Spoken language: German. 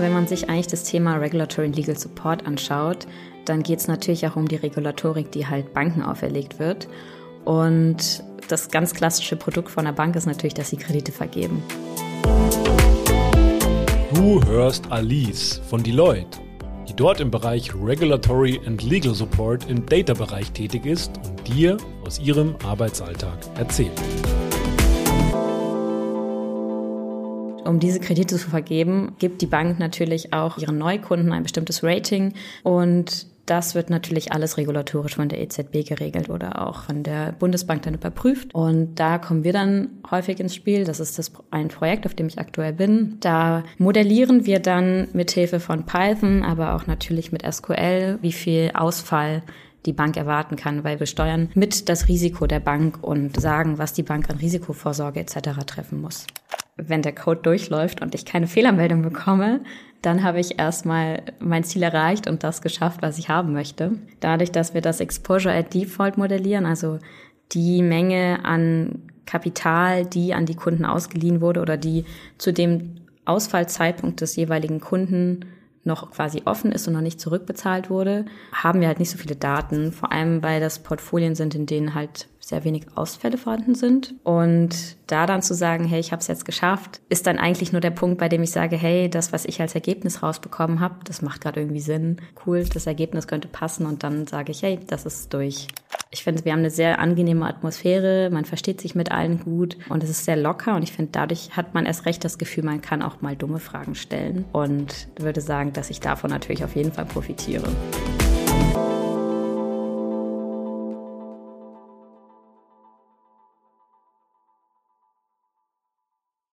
Wenn man sich eigentlich das Thema Regulatory and Legal Support anschaut, dann geht es natürlich auch um die Regulatorik, die halt Banken auferlegt wird. Und das ganz klassische Produkt von der Bank ist natürlich, dass sie Kredite vergeben. Du hörst Alice von Deloitte, die dort im Bereich Regulatory and Legal Support im Data-Bereich tätig ist und dir aus ihrem Arbeitsalltag erzählt. Um diese Kredite zu vergeben, gibt die Bank natürlich auch ihren Neukunden ein bestimmtes Rating und das wird natürlich alles regulatorisch von der EZB geregelt oder auch von der Bundesbank dann überprüft. Und da kommen wir dann häufig ins Spiel. Das ist das ein Projekt, auf dem ich aktuell bin. Da modellieren wir dann mithilfe von Python, aber auch natürlich mit SQL, wie viel Ausfall die Bank erwarten kann, weil wir steuern mit das Risiko der Bank und sagen, was die Bank an Risikovorsorge etc. treffen muss. Wenn der Code durchläuft und ich keine Fehlermeldung bekomme, dann habe ich erstmal mein Ziel erreicht und das geschafft, was ich haben möchte. Dadurch, dass wir das Exposure at Default modellieren, also die Menge an Kapital, die an die Kunden ausgeliehen wurde oder die zu dem Ausfallzeitpunkt des jeweiligen Kunden noch quasi offen ist und noch nicht zurückbezahlt wurde, haben wir halt nicht so viele Daten, vor allem weil das Portfolien sind, in denen halt sehr wenig Ausfälle vorhanden sind. Und da dann zu sagen, hey, ich habe es jetzt geschafft, ist dann eigentlich nur der Punkt, bei dem ich sage, hey, das, was ich als Ergebnis rausbekommen habe, das macht gerade irgendwie Sinn. Cool, das Ergebnis könnte passen und dann sage ich, hey, das ist durch. Ich finde, wir haben eine sehr angenehme Atmosphäre, man versteht sich mit allen gut und es ist sehr locker und ich finde, dadurch hat man erst recht das Gefühl, man kann auch mal dumme Fragen stellen und würde sagen, dass ich davon natürlich auf jeden Fall profitiere.